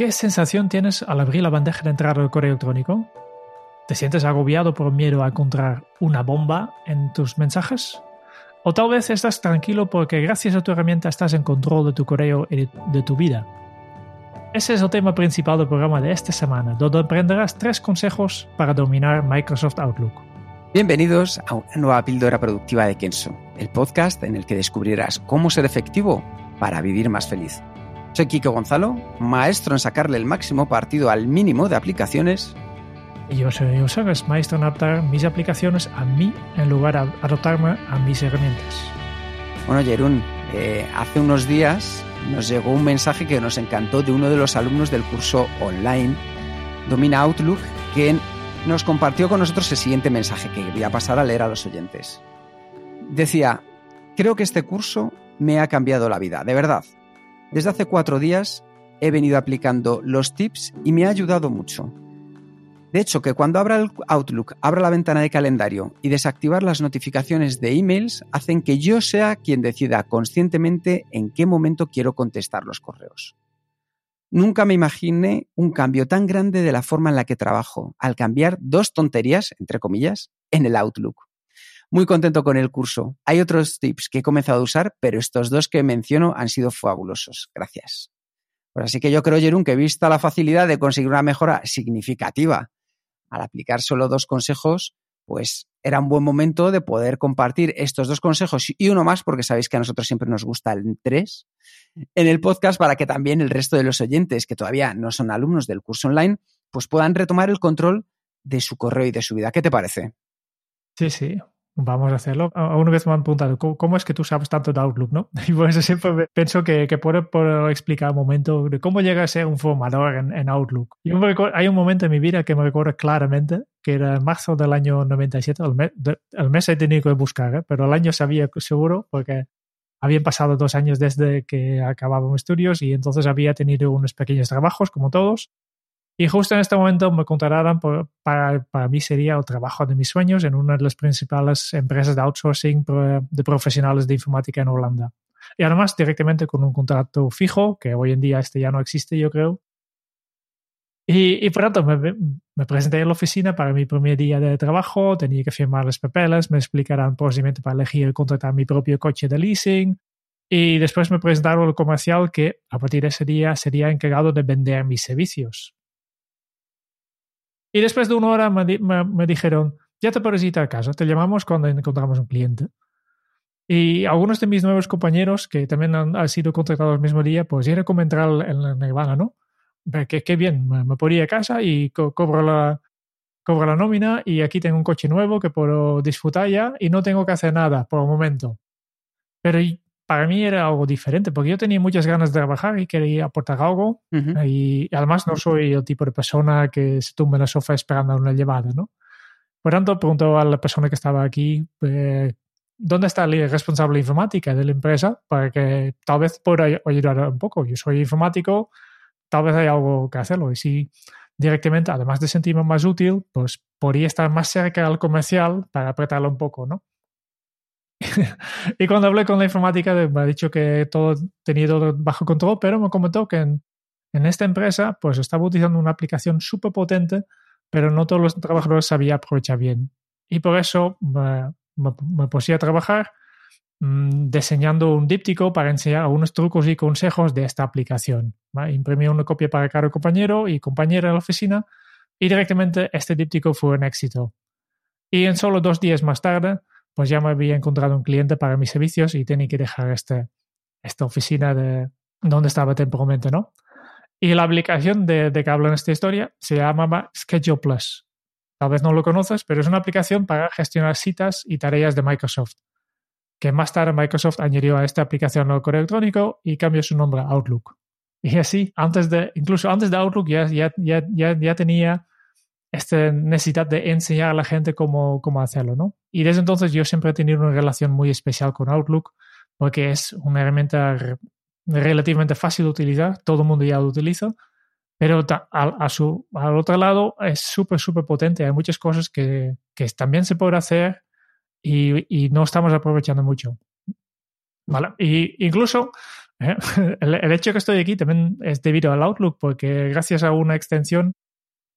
¿Qué sensación tienes al abrir la bandeja de entrada del correo electrónico? ¿Te sientes agobiado por miedo a encontrar una bomba en tus mensajes? O tal vez estás tranquilo porque gracias a tu herramienta estás en control de tu correo y de tu vida. Ese es el tema principal del programa de esta semana, donde aprenderás tres consejos para dominar Microsoft Outlook. Bienvenidos a una nueva píldora productiva de Kenso, el podcast en el que descubrirás cómo ser efectivo para vivir más feliz. Soy Kiko Gonzalo, maestro en sacarle el máximo partido al mínimo de aplicaciones. Y yo soy es maestro en adaptar mis aplicaciones a mí en lugar de adaptarme a mis herramientas. Bueno, Jerún, eh, hace unos días nos llegó un mensaje que nos encantó de uno de los alumnos del curso online Domina Outlook, que nos compartió con nosotros el siguiente mensaje que voy a pasar a leer a los oyentes. Decía, creo que este curso me ha cambiado la vida, de verdad. Desde hace cuatro días he venido aplicando los tips y me ha ayudado mucho. De hecho, que cuando abra el Outlook, abra la ventana de calendario y desactivar las notificaciones de emails hacen que yo sea quien decida conscientemente en qué momento quiero contestar los correos. Nunca me imaginé un cambio tan grande de la forma en la que trabajo al cambiar dos tonterías, entre comillas, en el Outlook. Muy contento con el curso. Hay otros tips que he comenzado a usar, pero estos dos que menciono han sido fabulosos. Gracias. Pues así que yo creo, Jerún, que vista la facilidad de conseguir una mejora significativa al aplicar solo dos consejos, pues era un buen momento de poder compartir estos dos consejos y uno más, porque sabéis que a nosotros siempre nos gusta el tres, en el podcast para que también el resto de los oyentes que todavía no son alumnos del curso online, pues puedan retomar el control de su correo y de su vida. ¿Qué te parece? Sí, sí, Vamos a hacerlo. Una vez me han preguntado, ¿cómo, es que tú sabes tanto de Outlook? ¿no? Y por eso siempre pienso que, que puedo, explicar un momento de cómo llega a ser un formador en, Outlook. hay un momento en mi vida que me recuerdo claramente, que era en marzo del año 97. El mes, el mes he tenido que buscar, ¿eh? pero el año sabía seguro porque habían pasado dos años desde que acababa mis estudios y entonces había tenido unos pequeños trabajos, como todos, y justo en este momento me contrataron para, para mí sería el trabajo de mis sueños en una de las principales empresas de outsourcing de profesionales de informática en Holanda. Y además directamente con un contrato fijo, que hoy en día este ya no existe, yo creo. Y, y me, me, presenté en la oficina para mi primer día de trabajo, tenía que firmar los papeles, me explicarán procedimiento para elegir contratar mi propio coche de leasing. Y después me presentaron el comercial que a partir de ese día sería encargado de vender mis servicios. Y después de una hora me, dijeron, ya te puedes ir a casa, te llamamos cuando encontramos un cliente. Y algunos de mis nuevos compañeros, que también han, sido contratados el mismo día, pues era como entrar en la Nirvana, ¿no? Qué, qué bien, me, me ir a casa y cobro, la, cobro la nómina y aquí tengo un coche nuevo que puedo disfrutar ya y no tengo que hacer nada por el momento. Pero para mí era algo diferente, porque yo tenía muchas ganas de trabajar y quería aportar algo. Y además no soy el tipo de persona que se tumba en el sofá esperando una llevada, ¿no? Por tanto, pregunto a la persona que estaba aquí, eh, ¿dónde está el responsable de informática de la empresa? Para que tal vez pueda ayudar un poco. Yo soy informático, tal vez hay algo que hacerlo. Y si directamente, además de sentirme más útil, pues podría estar más cerca al comercial para apretarlo un poco, ¿no? y cuando hablé con la informática, me ha dicho que todo tenía todo bajo control, pero me comentó que en, esta empresa pues estaba utilizando una aplicación súper potente, pero no todos los trabajadores sabían aprovechar bien. Y por eso me, me, puse a trabajar mm, diseñando un díptico para enseñar algunos trucos y consejos de esta aplicación. Imprimí una copia para cada compañero y compañera en la oficina y directamente este díptico fue un éxito. Y en solo dos días más tarde, pues ya me había encontrado un cliente para mis servicios y tenía que dejar este, esta oficina de donde estaba temporalmente, ¿no? Y la aplicación de, de que hablo en esta historia se llamaba Schedule Plus. tal vez no lo conoces, pero es una aplicación para gestionar citas y tareas de Microsoft, que más tarde Microsoft añadió a esta aplicación al correo electrónico y cambió su nombre a Outlook. Y así, antes de, incluso antes de Outlook ya, ya, ya, ya, tenía esta necesidad de enseñar a la gente cómo, cómo hacerlo, ¿no? Y desde entonces yo siempre he tenido una relación muy especial con Outlook porque es una herramienta relativamente fácil de utilizar, todo el mundo ya lo utiliza, pero a, su, al otro lado es súper, súper potente. Hay muchas cosas que, que también se pueden hacer y, y, no estamos aprovechando mucho. ¿Vale? Y incluso ¿eh? el, hecho que estoy aquí también es debido al Outlook, porque gracias a una extensión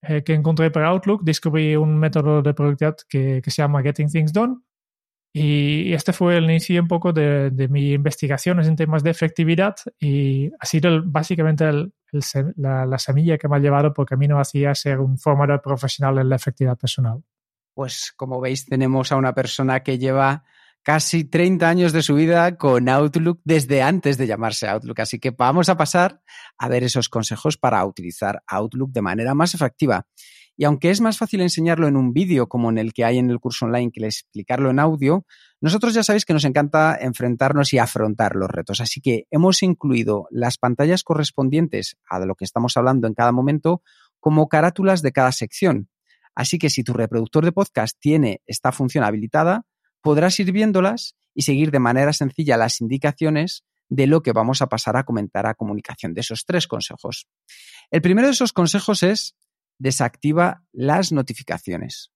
eh, que encontré para Outlook, descubrí un método de productividad que, que se llama Getting Things Done. Y este fue el inicio un poco de, de mis investigaciones en temas de efectividad y ha sido básicamente el, la, la, semilla que me ha llevado por camino hacia ser un formador profesional en la efectividad personal. Pues como veis tenemos a una persona que lleva casi 30 años de su vida con Outlook desde antes de llamarse Outlook. Así que vamos a pasar a ver esos consejos para utilizar Outlook de manera más efectiva. Y aunque es más fácil enseñarlo en un vídeo como en el que hay en el curso online que explicarlo en audio, nosotros ya sabéis que nos encanta enfrentarnos y afrontar los retos. Así que hemos incluido las pantallas correspondientes a lo que estamos hablando en cada momento como carátulas de cada sección. Así que si tu reproductor de podcast tiene esta función habilitada, podrás ir viéndolas y seguir de manera sencilla las indicaciones de lo que vamos a pasar a comentar a comunicación, de esos tres consejos. El primero de esos consejos es desactiva las notificaciones.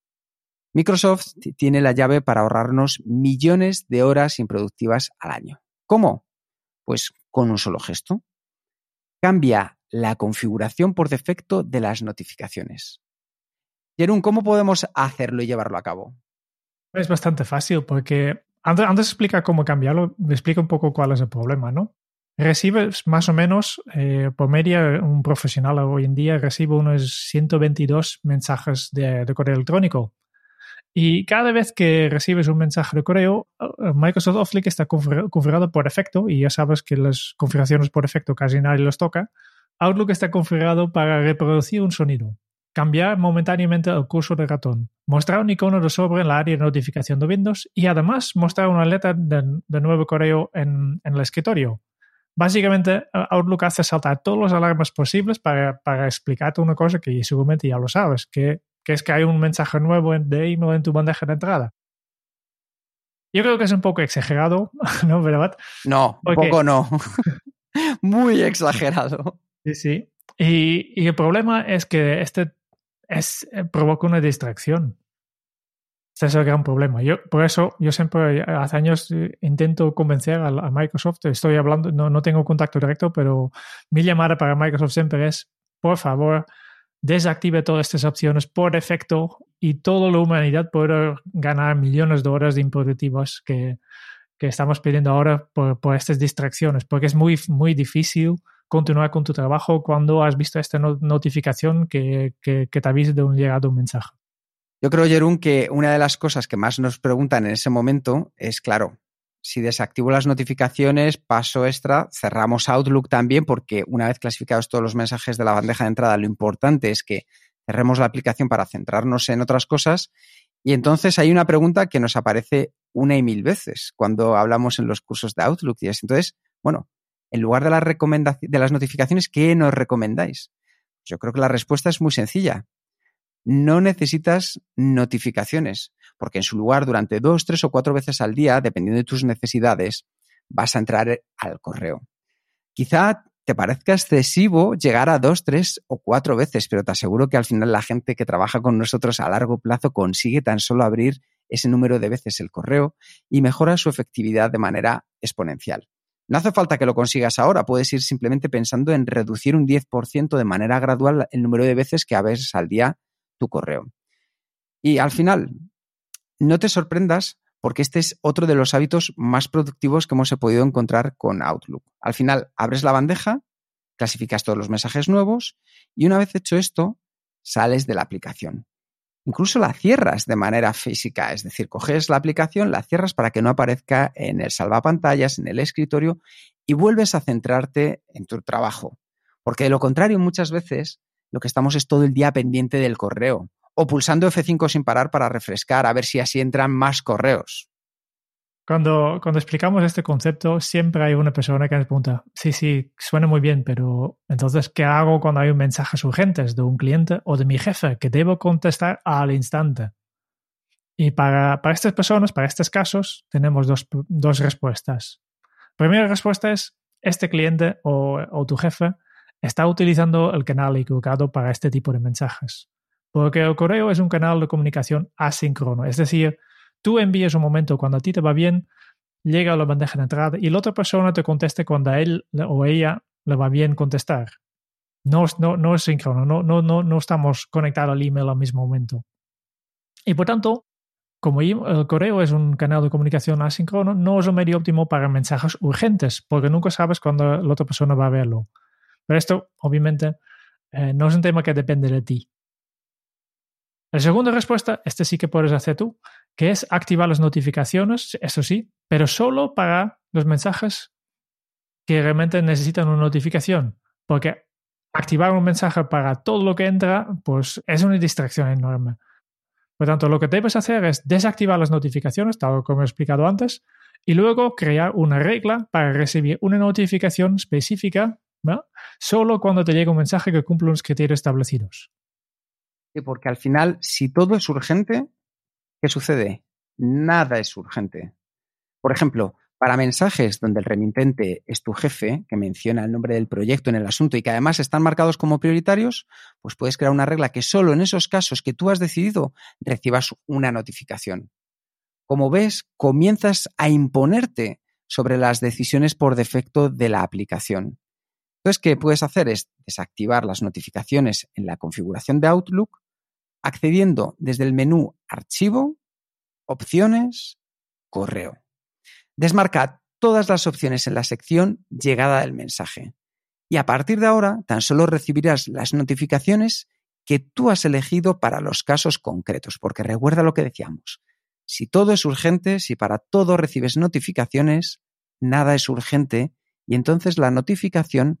Microsoft tiene la llave para ahorrarnos millones de horas improductivas al año. ¿Cómo? Pues con un solo gesto. Cambia la configuración por defecto de las notificaciones. Jerún, ¿cómo podemos hacerlo y llevarlo a cabo? Es bastante fácil porque antes, antes de explicar cómo cambiarlo, me explica un poco cuál es el problema, ¿no? Recibes más o menos, eh, por media, un profesional hoy en día recibe unos 122 mensajes de, correo electrónico. Y cada vez que recibes un mensaje de correo, eh, Microsoft Outlook está configurado por defecto, y ya sabes que las configuraciones por defecto casi nadie los toca. Outlook está configurado para reproducir un sonido cambiar momentáneamente el curso de ratón, mostrar un icono de sobre en la área de notificación de Windows y además mostrar una letra de, nuevo correo en, el escritorio. Básicamente, Outlook hace saltar todos los alarmas posibles para, explicarte una cosa que seguramente ya lo sabes, que, es que hay un mensaje nuevo de email en tu bandeja de entrada. Yo creo que es un poco exagerado, ¿no? ¿Verdad? No, un poco no. Muy exagerado. Sí, sí. Y, y, el problema es que este es, eh, provoca una distracción. Ese es el gran problema. Yo, por eso, yo siempre, hace años, eh, intento convencer a, Microsoft, estoy hablando, no, no tengo contacto directo, pero mi llamada para Microsoft siempre es, por favor, desactive todas estas opciones por defecto y toda la humanidad puede ganar millones de horas de improductivas que, que estamos pidiendo ahora por, por, estas distracciones, porque es muy, muy difícil continuar con tu trabajo cuando has visto esta notificación que, que, te avisa de un llegado un mensaje. Yo creo, Jerún, que una de las cosas que más nos preguntan en ese momento es, claro, si desactivo las notificaciones, paso extra, cerramos Outlook también, porque una vez clasificados todos los mensajes de la bandeja de entrada, lo importante es que cerremos la aplicación para centrarnos en otras cosas. Y entonces hay una pregunta que nos aparece una y mil veces cuando hablamos en los cursos de Outlook. Y es entonces, bueno, en lugar de las, de las notificaciones, ¿qué nos recomendáis? Yo creo que la respuesta es muy sencilla. No necesitas notificaciones, porque en su lugar, durante dos, tres o cuatro veces al día, dependiendo de tus necesidades, vas a entrar al correo. Quizá te parezca excesivo llegar a dos, tres o cuatro veces, pero te aseguro que al final la gente que trabaja con nosotros a largo plazo consigue tan solo abrir ese número de veces el correo y mejora su efectividad de manera exponencial. No hace falta que lo consigas ahora, puedes ir simplemente pensando en reducir un 10% de manera gradual el número de veces que abres al día tu correo. Y al final, no te sorprendas porque este es otro de los hábitos más productivos que hemos podido encontrar con Outlook. Al final, abres la bandeja, clasificas todos los mensajes nuevos y una vez hecho esto, sales de la aplicación. Incluso la cierras de manera física, es decir, coges la aplicación, la cierras para que no aparezca en el salvapantallas, en el escritorio y vuelves a centrarte en tu trabajo. Porque de lo contrario, muchas veces lo que estamos es todo el día pendiente del correo o pulsando F5 sin parar para refrescar, a ver si así entran más correos. Cuando, cuando explicamos este concepto, siempre hay una persona que nos pregunta, sí, sí, suena muy bien, pero entonces, ¿qué hago cuando hay mensajes urgentes de un cliente o de mi jefe que debo contestar al instante? Y para, para estas personas, para estos casos, tenemos dos, dos respuestas. Primera respuesta es, este cliente o, o tu jefe está utilizando el canal equivocado para este tipo de mensajes. Porque el correo es un canal de comunicación asíncrono, es decir, Tú envías un momento cuando a ti te va bien, llega a la bandeja de entrada y la otra persona te conteste cuando a él o ella le va bien contestar. No, no, no es síncrono, no, no, no, no estamos conectados al email al mismo momento. Y por tanto, como el correo es un canal de comunicación asíncrono, no es un medio óptimo para mensajes urgentes, porque nunca sabes cuándo la otra persona va a verlo. Pero esto, obviamente, eh, no es un tema que depende de ti. La segunda respuesta, este sí que puedes hacer tú, que es activar las notificaciones, eso sí, pero solo para los mensajes que realmente necesitan una notificación. Porque activar un mensaje para todo lo que entra, pues es una distracción enorme. Por tanto, lo que debes hacer es desactivar las notificaciones, tal como he explicado antes, y luego crear una regla para recibir una notificación específica solo cuando te llega un mensaje que cumple los criterios establecidos porque al final, si todo es urgente, ¿qué sucede? Nada es urgente. Por ejemplo, para mensajes donde el remitente es tu jefe, que menciona el nombre del proyecto en el asunto y que además están marcados como prioritarios, pues puedes crear una regla que solo en esos casos que tú has decidido recibas una notificación. Como ves, comienzas a imponerte sobre las decisiones por defecto de la aplicación. Entonces, ¿qué puedes hacer? Es desactivar las notificaciones en la configuración de Outlook accediendo desde el menú Archivo, Opciones, Correo. Desmarca todas las opciones en la sección Llegada del mensaje. Y a partir de ahora tan solo recibirás las notificaciones que tú has elegido para los casos concretos, porque recuerda lo que decíamos. Si todo es urgente, si para todo recibes notificaciones, nada es urgente y entonces la notificación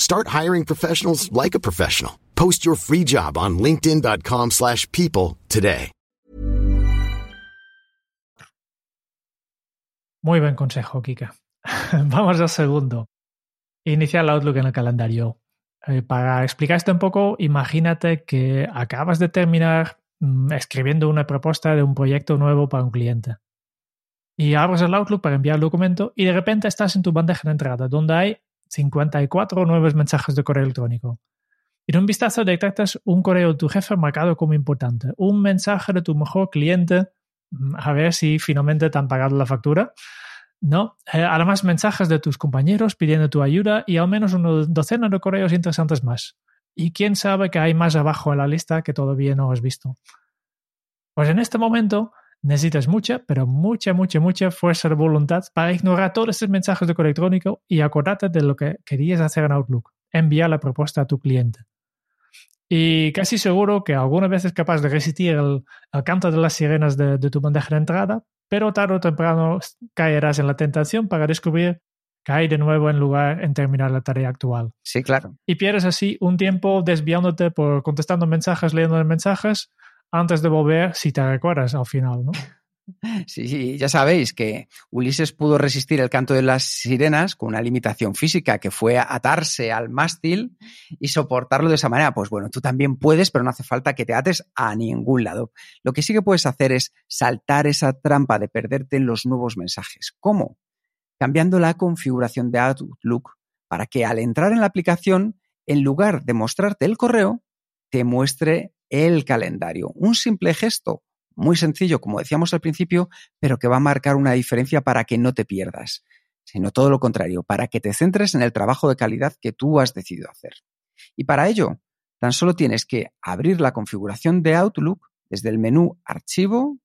Start hiring professionals like a professional. Post your free job on linkedin.com/people today. Muy buen consejo, Kika. Vamos al segundo. Iniciar el Outlook en el calendario. Eh, para explicar esto un poco, imagínate que acabas de terminar mm, escribiendo una propuesta de un proyecto nuevo para un cliente. Y abres el Outlook para enviar el documento y de repente estás en tu bandeja de entrada donde hay 54 nuevos mensajes de correo electrónico. En un vistazo detectas un correo de tu jefe marcado como importante, un mensaje de tu mejor cliente, mm, a ver si finalmente te han pagado la factura. No, eh, además mensajes de tus compañeros pidiendo tu ayuda y al menos una docena de correos interesantes más. Y quién sabe que hay más abajo en la lista que todavía no has visto. Pues en este momento Necesitas mucha, pero mucha, mucha, mucha fuerza de voluntad para ignorar todos estos mensajes de correo electrónico y acordarte de lo que querías hacer en Outlook, enviar la propuesta a tu cliente. Y casi seguro que alguna vez es capaz de resistir el, canto de las sirenas de, tu bandeja de entrada, pero tarde o temprano caerás en la tentación para descubrir que hay de nuevo en lugar en terminar la tarea actual. Sí, claro. Y pierdes así un tiempo desviándote por contestando mensajes, leyendo mensajes, antes de volver si te recuerdas al final, ¿no? Sí, ya sabéis que Ulises pudo resistir el canto de las sirenas con una limitación física que fue atarse al mástil y soportarlo de esa manera. Pues bueno, tú también puedes, pero no hace falta que te ates a ningún lado. Lo que sí que puedes hacer es saltar esa trampa de perderte en los nuevos mensajes. ¿Cómo? Cambiando la configuración de Outlook para que al entrar en la aplicación, en lugar de mostrarte el correo, te muestre el calendario. Un simple gesto muy sencillo, como decíamos al principio, pero que va a marcar una diferencia para que no te pierdas, sino todo lo contrario, para que te centres en el trabajo de calidad que tú has decidido hacer. Y para ello, tan solo tienes que abrir la configuración de Outlook desde el menú Archivo,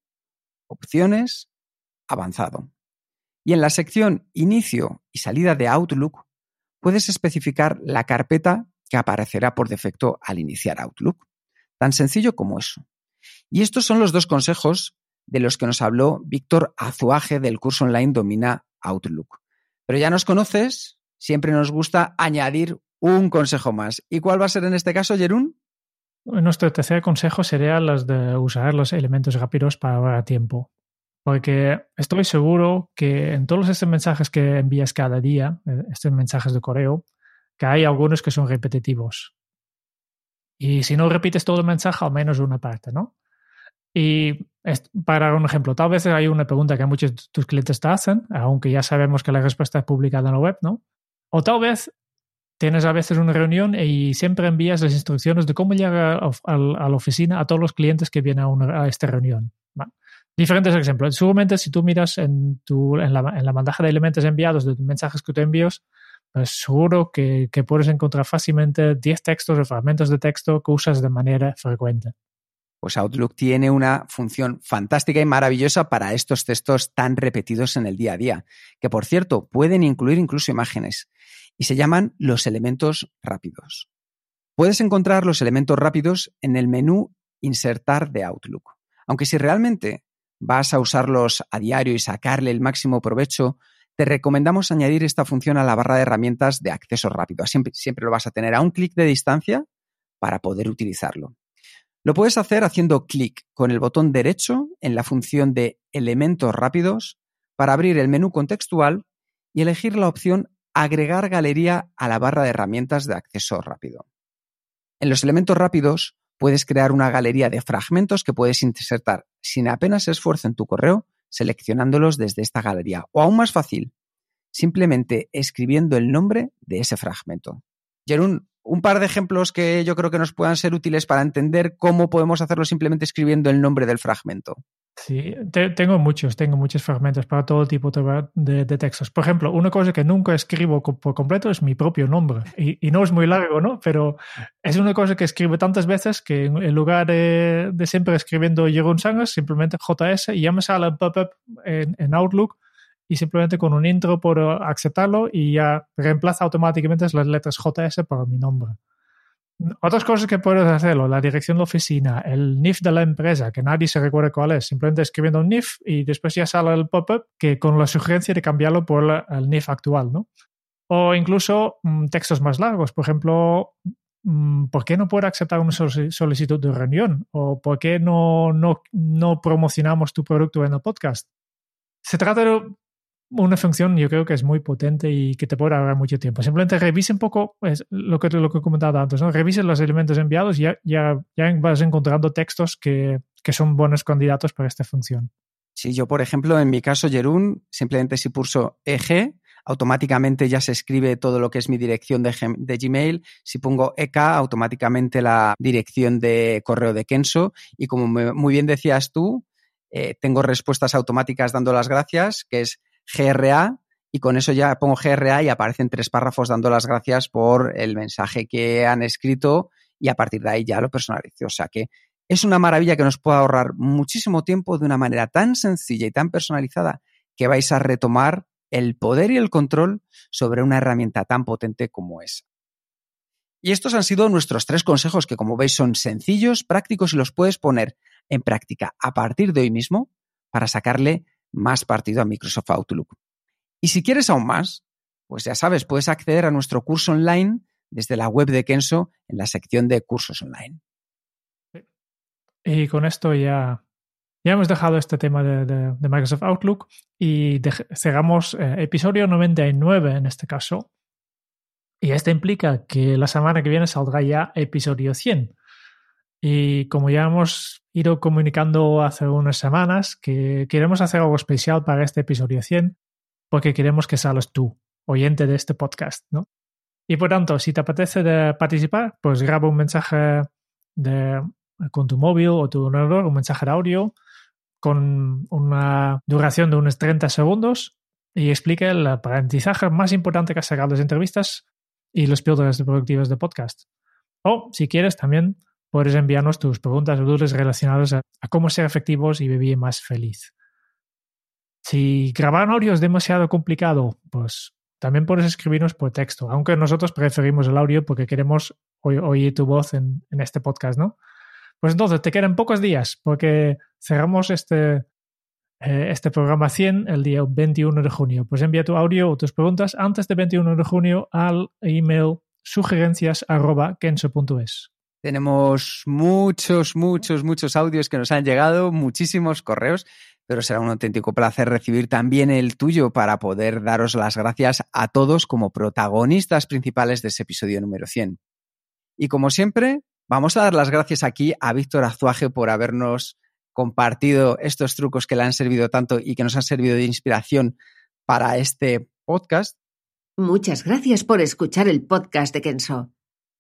Opciones, Avanzado. Y en la sección Inicio y salida de Outlook, puedes especificar la carpeta que aparecerá por defecto al iniciar Outlook. Tan sencillo como eso. Y estos son los dos consejos de los que nos habló Víctor Azuaje del curso online Domina Outlook. Pero ya nos conoces, siempre nos gusta añadir un consejo más. ¿Y cuál va a ser en este caso, Jerún? Nuestro tercer consejo sería los de usar los elementos rápidos para ahorrar tiempo. Porque estoy seguro que en todos estos mensajes que envías cada día, eh, estos mensajes de correo, que hay algunos que son repetitivos. Y si no repites todo el mensaje, al menos una parte, ¿no? Y para un ejemplo, tal vez hay una pregunta que muchos de tus clientes te hacen, aunque ya sabemos que la respuesta es publicada en la web, ¿no? O tal vez tienes a veces una reunión y siempre envías las instrucciones de cómo llegar a, la oficina a todos los clientes que vienen a, esta reunión. Diferentes ejemplos. Seguramente si tú miras en, tu, en, la, en la bandeja de elementos enviados de mensajes que te envíos, pues seguro que, que puedes encontrar fácilmente 10 textos o fragmentos de texto que usas de manera frecuente pues Outlook tiene una función fantástica y maravillosa para estos textos tan repetidos en el día a día, que por cierto pueden incluir incluso imágenes, y se llaman los elementos rápidos. Puedes encontrar los elementos rápidos en el menú Insertar de Outlook. Aunque si realmente vas a usarlos a diario y sacarle el máximo provecho, te recomendamos añadir esta función a la barra de herramientas de acceso rápido. Siempre, siempre lo vas a tener a un clic de distancia para poder utilizarlo. Lo puedes hacer haciendo clic con el botón derecho en la función de elementos rápidos para abrir el menú contextual y elegir la opción agregar galería a la barra de herramientas de acceso rápido. En los elementos rápidos puedes crear una galería de fragmentos que puedes insertar sin apenas esfuerzo en tu correo seleccionándolos desde esta galería. O aún más fácil, simplemente escribiendo el nombre de ese fragmento. Jerún, un par de ejemplos que yo creo que nos puedan ser útiles para entender cómo podemos hacerlo simplemente escribiendo el nombre del fragmento. Sí, tengo muchos, tengo muchos fragmentos para todo tipo de, textos. Por ejemplo, una cosa que nunca escribo por completo es mi propio nombre. Y, no es muy largo, ¿no? Pero es una cosa que escribo tantas veces que en, lugar de, siempre escribiendo Jeroen Sangers, simplemente JS y ya me sale el pop-up en Outlook y simplemente con un intro por aceptarlo y ya reemplaza automáticamente las letras JS para mi nombre. Otras cosas que puedes hacerlo, la dirección de oficina, el NIF de la empresa, que nadie se recuerda cuál es, simplemente escribiendo un NIF y después ya sale el pop-up que con la sugerencia de cambiarlo por el NIF actual, ¿no? O incluso mm, textos más largos, por ejemplo, mm, ¿por qué no puedo aceptar una solicitud de reunión? ¿O por qué no, no, no promocionamos tu producto en el podcast? Se trata de una función yo creo que es muy potente y que te puede ahorrar mucho tiempo. Simplemente revise un poco es lo, que, lo que he comentado antes, ¿no? revise los elementos enviados y ya, ya, vas encontrando textos que, que, son buenos candidatos para esta función. Sí, yo por ejemplo, en mi caso, Jerún, simplemente si pulso EG, automáticamente ya se escribe todo lo que es mi dirección de, de, Gmail. Si pongo EK, automáticamente la dirección de correo de Kenso. Y como muy bien decías tú, eh, tengo respuestas automáticas dando las gracias, que es GRA y con eso ya pongo GRA y aparecen tres párrafos dando las gracias por el mensaje que han escrito y a partir de ahí ya lo personalizo. O sea que es una maravilla que nos pueda ahorrar muchísimo tiempo de una manera tan sencilla y tan personalizada que vais a retomar el poder y el control sobre una herramienta tan potente como es. Y estos han sido nuestros tres consejos que como veis son sencillos, prácticos y los puedes poner en práctica a partir de hoy mismo para sacarle más partido a Microsoft Outlook. Y si quieres aún más, pues ya sabes, puedes acceder a nuestro curso online desde la web de Kenso en la sección de cursos online. Y con esto ya, Ya hemos dejado este tema de, Microsoft Outlook y cerramos eh, episodio 99 en este caso. Y esto implica que la semana que viene saldrá ya episodio 100. Y como ya hemos ido comunicando hace unas semanas, que queremos hacer algo especial para este episodio 100, porque queremos que salgas tú, oyente de este podcast, ¿no? Y por tanto, si te apetece participar, pues graba un mensaje con tu móvil o tu ordenador, un mensaje de audio con una duración de unos 30 segundos y explique el aprendizaje más importante que has sacado las entrevistas y los píldoras productivas de podcast. O, si quieres, también puedes enviarnos tus preguntas o dudas relacionadas a, cómo ser efectivos y vivir más feliz. Si grabar audio es demasiado complicado, pues también puedes escribirnos por texto, aunque nosotros preferimos el audio porque queremos oír tu voz en, este podcast, ¿no? Pues entonces te quedan pocos días porque cerramos este, eh, este programa 100 el día 21 de junio. Pues envía tu audio o tus preguntas antes del 21 de junio al email sugerencias.kenso.es. Tenemos muchos, muchos, muchos audios que nos han llegado, muchísimos correos, pero será un auténtico placer recibir también el tuyo para poder daros las gracias a todos como protagonistas principales de ese episodio número 100. Y como siempre, Vamos a dar las gracias aquí a Víctor Azuaje por habernos compartido estos trucos que le han servido tanto y que nos han servido de inspiración para este podcast. Muchas gracias por escuchar el podcast de Kenso.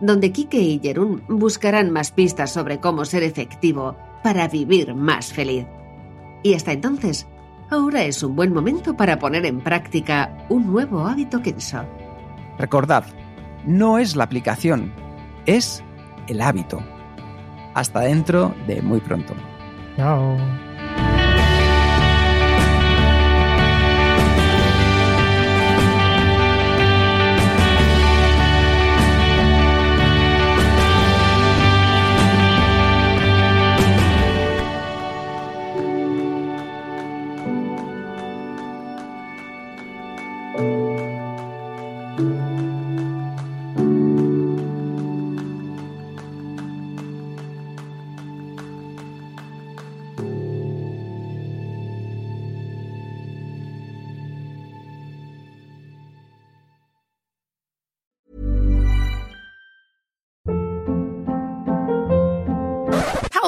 donde Kike y Jerún buscarán más pistas sobre cómo ser efectivo para vivir más feliz. Y hasta entonces, ahora es un buen momento para poner en práctica un nuevo hábito Kenso. Recordad, no es la aplicación, es el hábito. Hasta dentro de muy pronto. Chao.